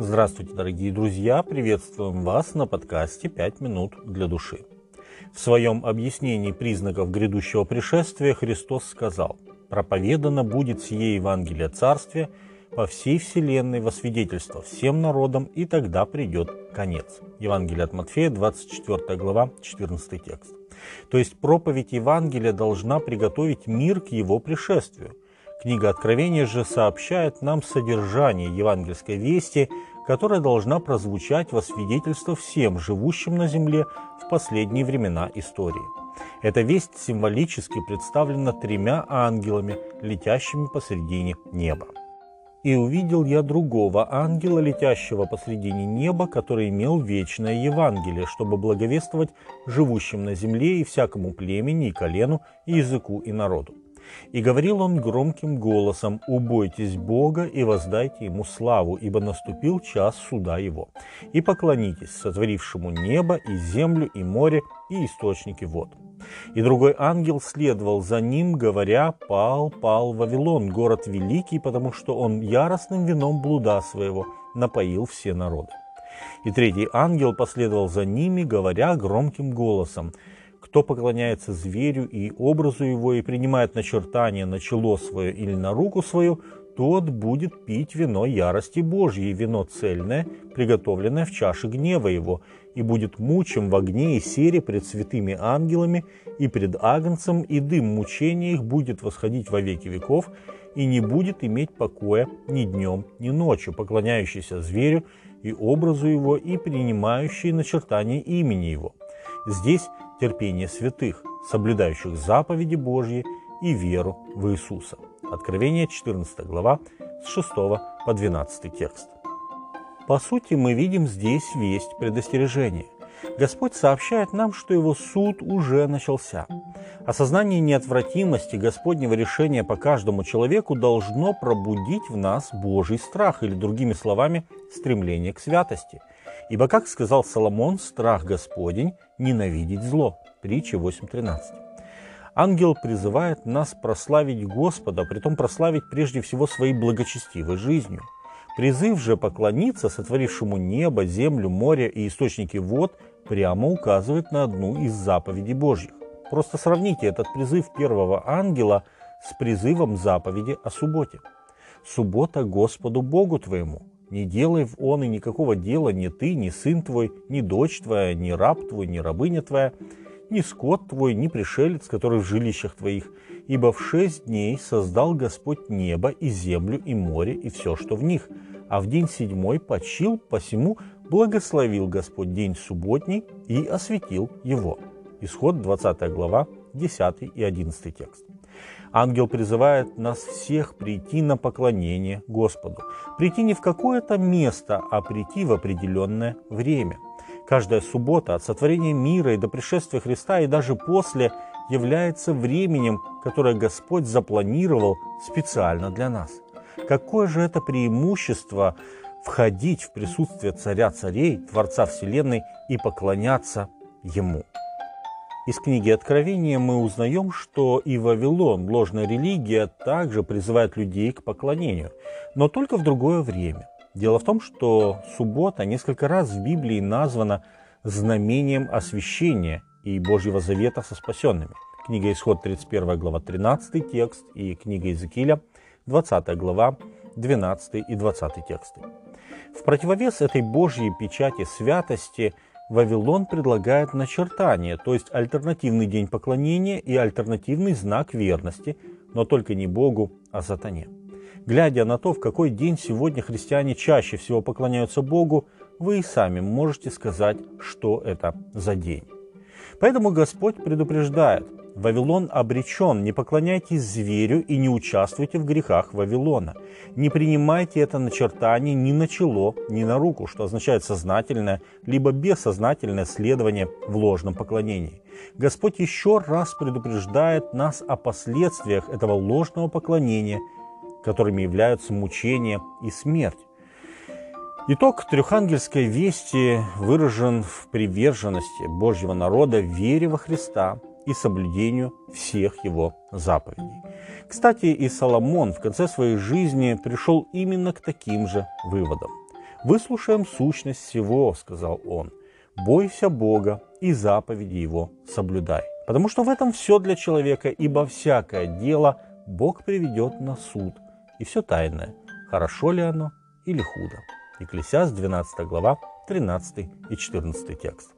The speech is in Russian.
Здравствуйте, дорогие друзья! Приветствуем вас на подкасте «Пять минут для души». В своем объяснении признаков грядущего пришествия Христос сказал «Проповедано будет сие Евангелие Царствия по всей вселенной во свидетельство всем народам, и тогда придет конец». Евангелие от Матфея, 24 глава, 14 текст. То есть проповедь Евангелия должна приготовить мир к его пришествию – Книга Откровения же сообщает нам содержание евангельской вести, которая должна прозвучать во свидетельство всем живущим на земле в последние времена истории. Эта весть символически представлена тремя ангелами, летящими посредине неба. «И увидел я другого ангела, летящего посредине неба, который имел вечное Евангелие, чтобы благовествовать живущим на земле и всякому племени, и колену, и языку, и народу. И говорил он громким голосом, «Убойтесь Бога и воздайте Ему славу, ибо наступил час суда Его. И поклонитесь сотворившему небо и землю и море и источники вод». И другой ангел следовал за ним, говоря, «Пал, пал Вавилон, город великий, потому что он яростным вином блуда своего напоил все народы». И третий ангел последовал за ними, говоря громким голосом, кто поклоняется зверю и образу его и принимает начертание на чело свое или на руку свою, тот будет пить вино ярости Божьей, вино цельное, приготовленное в чаше гнева его, и будет мучим в огне и сере пред святыми ангелами и пред агнцем, и дым мучения их будет восходить во веки веков, и не будет иметь покоя ни днем, ни ночью, поклоняющийся зверю и образу его, и принимающий начертание имени его. Здесь терпение святых, соблюдающих заповеди Божьи и веру в Иисуса. Откровение 14 глава с 6 по 12 текст. По сути, мы видим здесь весть предостережения. Господь сообщает нам, что его суд уже начался. Осознание неотвратимости Господнего решения по каждому человеку должно пробудить в нас Божий страх, или другими словами, стремление к святости – Ибо, как сказал Соломон, страх Господень – ненавидеть зло. Притча 8.13. Ангел призывает нас прославить Господа, притом прославить прежде всего своей благочестивой жизнью. Призыв же поклониться сотворившему небо, землю, море и источники вод прямо указывает на одну из заповедей Божьих. Просто сравните этот призыв первого ангела с призывом заповеди о субботе. «Суббота Господу Богу твоему, не делай в он и никакого дела ни ты, ни сын твой, ни дочь твоя, ни раб твой, ни рабыня твоя, ни скот твой, ни пришелец, который в жилищах твоих. Ибо в шесть дней создал Господь небо и землю и море и все, что в них. А в день седьмой почил, посему благословил Господь день субботний и осветил его. Исход 20 глава, 10 и 11 текст. Ангел призывает нас всех прийти на поклонение Господу. Прийти не в какое-то место, а прийти в определенное время. Каждая суббота от сотворения мира и до пришествия Христа и даже после является временем, которое Господь запланировал специально для нас. Какое же это преимущество входить в присутствие Царя Царей, Творца Вселенной и поклоняться Ему. Из книги Откровения мы узнаем, что и Вавилон, ложная религия, также призывает людей к поклонению, но только в другое время. Дело в том, что суббота несколько раз в Библии названа знамением освящения и Божьего завета со спасенными. Книга Исход 31 глава 13 текст и книга Иезекииля 20 глава 12 и 20 тексты. В противовес этой Божьей печати святости – Вавилон предлагает начертание, то есть альтернативный день поклонения и альтернативный знак верности, но только не Богу, а сатане. Глядя на то, в какой день сегодня христиане чаще всего поклоняются Богу, вы и сами можете сказать, что это за день. Поэтому Господь предупреждает, Вавилон обречен, не поклоняйтесь зверю и не участвуйте в грехах Вавилона. Не принимайте это начертание ни на чело, ни на руку, что означает сознательное, либо бессознательное следование в ложном поклонении. Господь еще раз предупреждает нас о последствиях этого ложного поклонения, которыми являются мучения и смерть. Итог трехангельской вести выражен в приверженности Божьего народа вере во Христа и соблюдению всех его заповедей. Кстати, и Соломон в конце своей жизни пришел именно к таким же выводам. «Выслушаем сущность всего», — сказал он. «Бойся Бога и заповеди Его соблюдай, потому что в этом все для человека, ибо всякое дело Бог приведет на суд, и все тайное, хорошо ли оно или худо». Екклесиаст, 12 глава, 13 и 14 текст.